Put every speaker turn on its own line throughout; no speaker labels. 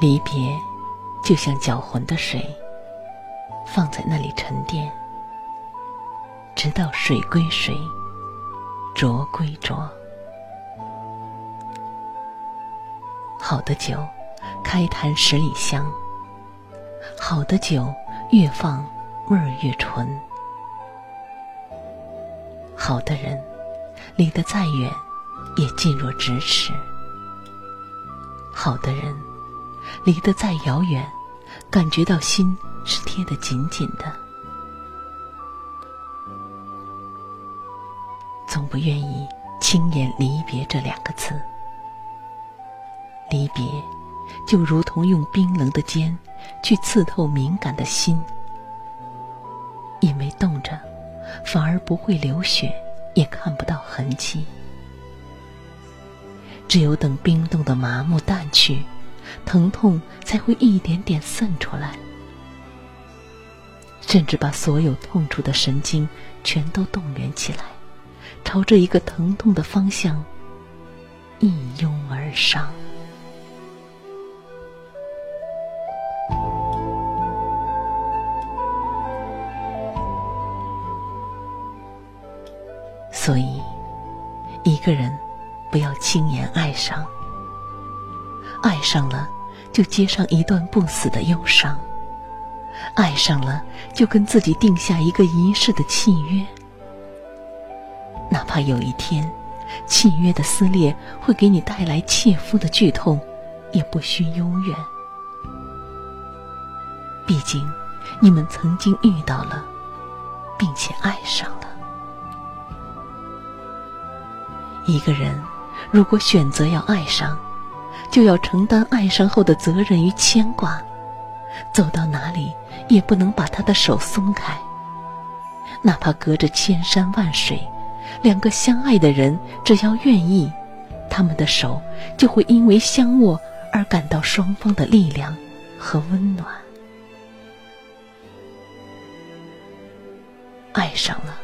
离别，就像搅浑的水，放在那里沉淀，直到水归水，浊归浊。好的酒，开坛十里香。好的酒，越放味儿越纯。好的人，离得再远，也近若咫尺。好的人，离得再遥远，感觉到心是贴得紧紧的。总不愿意轻言离别这两个字。离别，就如同用冰冷的尖去刺透敏感的心，因为冻着，反而不会流血，也看不到痕迹。只有等冰冻的麻木淡去，疼痛才会一点点渗出来，甚至把所有痛处的神经全都动员起来，朝着一个疼痛的方向一拥而上。所以，一个人不要轻言爱上。爱上了，就接上一段不死的忧伤；爱上了，就跟自己定下一个一世的契约。哪怕有一天，契约的撕裂会给你带来切肤的剧痛，也不需永远。毕竟，你们曾经遇到了，并且爱上了。一个人如果选择要爱上，就要承担爱上后的责任与牵挂，走到哪里也不能把他的手松开。哪怕隔着千山万水，两个相爱的人只要愿意，他们的手就会因为相握而感到双方的力量和温暖。爱上了，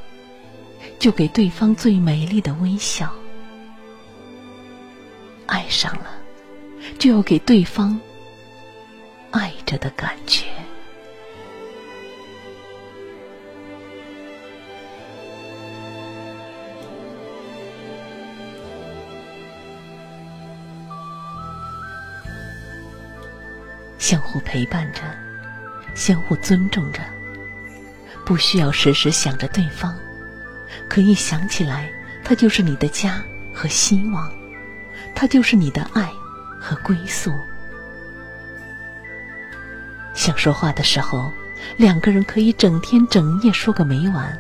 就给对方最美丽的微笑。爱上了，就要给对方爱着的感觉。相互陪伴着，相互尊重着，不需要时时想着对方，可一想起来，他就是你的家和希望。他就是你的爱和归宿。想说话的时候，两个人可以整天整夜说个没完；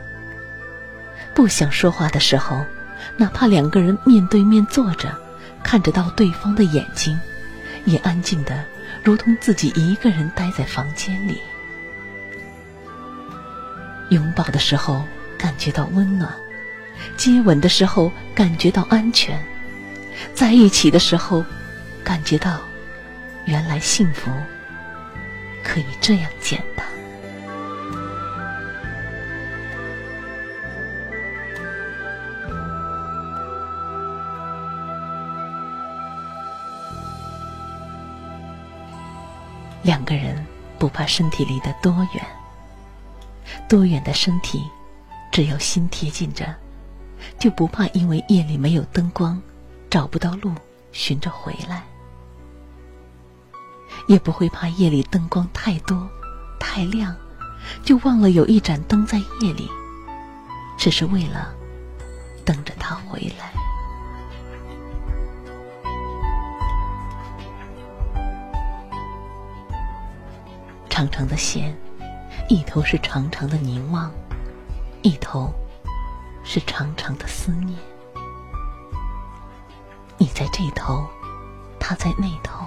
不想说话的时候，哪怕两个人面对面坐着，看着到对方的眼睛，也安静的如同自己一个人待在房间里。拥抱的时候感觉到温暖，接吻的时候感觉到安全。在一起的时候，感觉到原来幸福可以这样简单。两个人不怕身体离得多远，多远的身体，只要心贴近着，就不怕因为夜里没有灯光。找不到路，寻着回来，也不会怕夜里灯光太多、太亮，就忘了有一盏灯在夜里，只是为了等着他回来。长长的线，一头是长长的凝望，一头是长长的思念。你在这头，他在那头。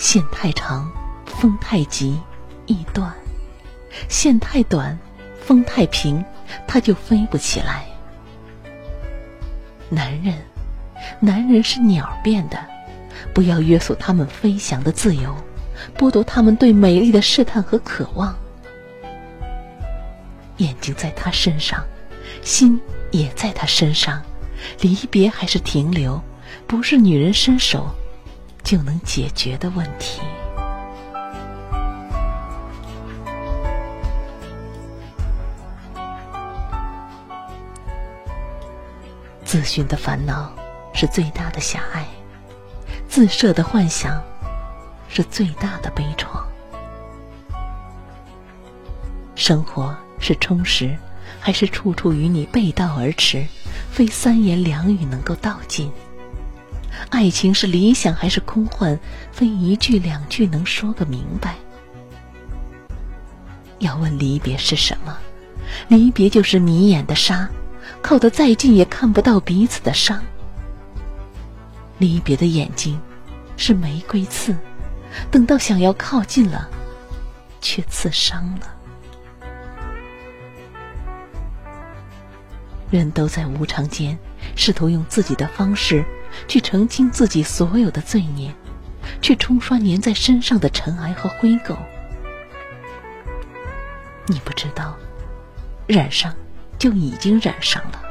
线太长，风太急，易断；线太短，风太平，它就飞不起来。男人，男人是鸟变的，不要约束他们飞翔的自由，剥夺他们对美丽的试探和渴望。眼睛在他身上，心也在他身上，离别还是停留？不是女人伸手就能解决的问题。自寻的烦恼是最大的狭隘，自设的幻想是最大的悲怆。生活是充实，还是处处与你背道而驰？非三言两语能够道尽。爱情是理想还是空幻？非一句两句能说个明白。要问离别是什么？离别就是迷眼的沙。靠得再近也看不到彼此的伤。离别的眼睛是玫瑰刺，等到想要靠近了，却刺伤了。人都在无常间，试图用自己的方式去澄清自己所有的罪孽，去冲刷粘在身上的尘埃和灰垢。你不知道，染上。就已经染上了，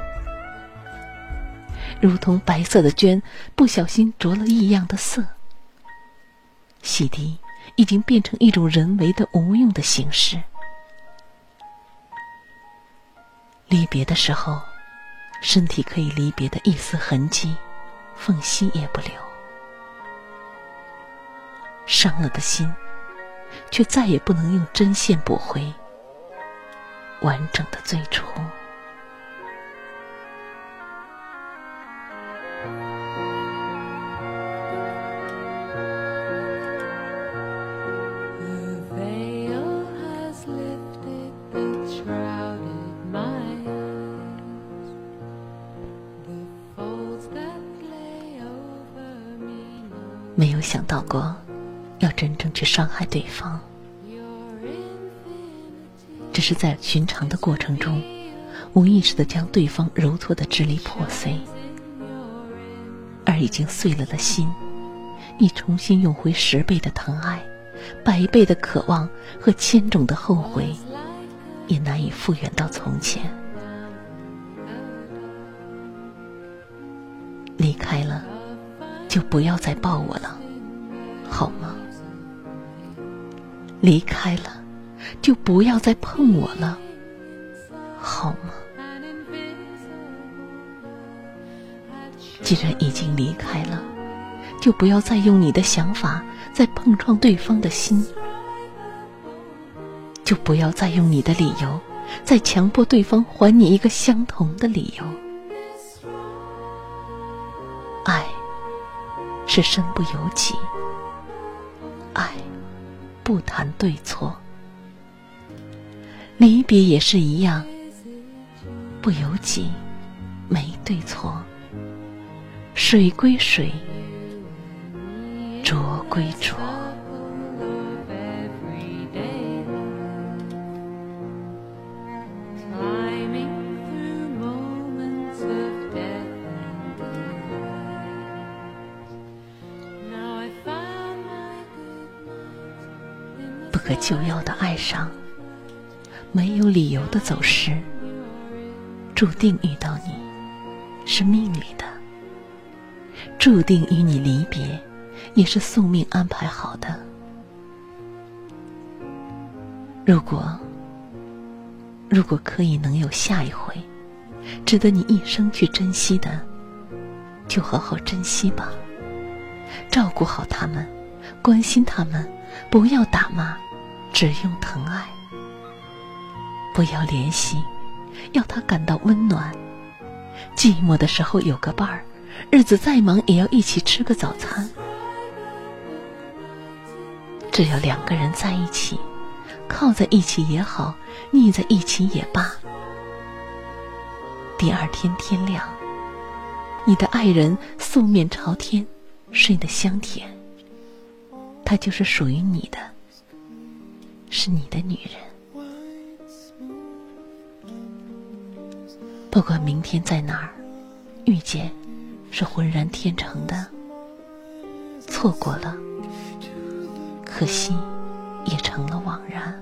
如同白色的绢不小心着了异样的色，洗涤已经变成一种人为的无用的形式。离别的时候，身体可以离别的一丝痕迹、缝隙也不留；伤了的心，却再也不能用针线补回完整的最初。伤害对方，只是在寻常的过程中，无意识的将对方揉搓的支离破碎，而已经碎了的心，你重新用回十倍的疼爱，百倍的渴望和千种的后悔，也难以复原到从前。离开了。就不要再抱我了，好吗？离开了，就不要再碰我了，好吗？既然已经离开了，就不要再用你的想法再碰撞对方的心，就不要再用你的理由再强迫对方还你一个相同的理由。爱。是身不由己，爱不谈对错，离别也是一样，不由己，没对错，水归水，浊归浊。就要的爱上，没有理由的走失，注定遇到你，是命里的；注定与你离别，也是宿命安排好的。如果，如果可以能有下一回，值得你一生去珍惜的，就好好珍惜吧，照顾好他们，关心他们，不要打骂。只用疼爱，不要联系，要他感到温暖。寂寞的时候有个伴儿，日子再忙也要一起吃个早餐。只要两个人在一起，靠在一起也好，腻在一起也罢。第二天天亮，你的爱人素面朝天，睡得香甜，他就是属于你的。是你的女人，不管明天在哪儿遇见，是浑然天成的；错过了，可惜也成了枉然。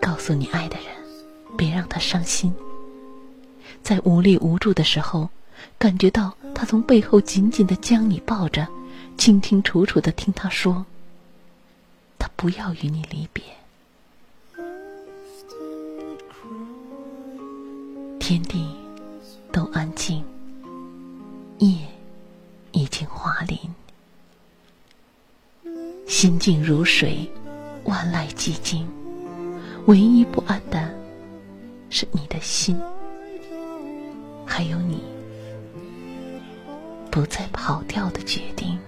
告诉你爱的人，别让他伤心，在无力无助的时候，感觉到他从背后紧紧的将你抱着，清清楚楚的听他说：“他不要与你离别。”天地都安静，夜已经华林，心静如水，万籁寂静，唯一不安的是你的心，还有你不再跑掉的决定。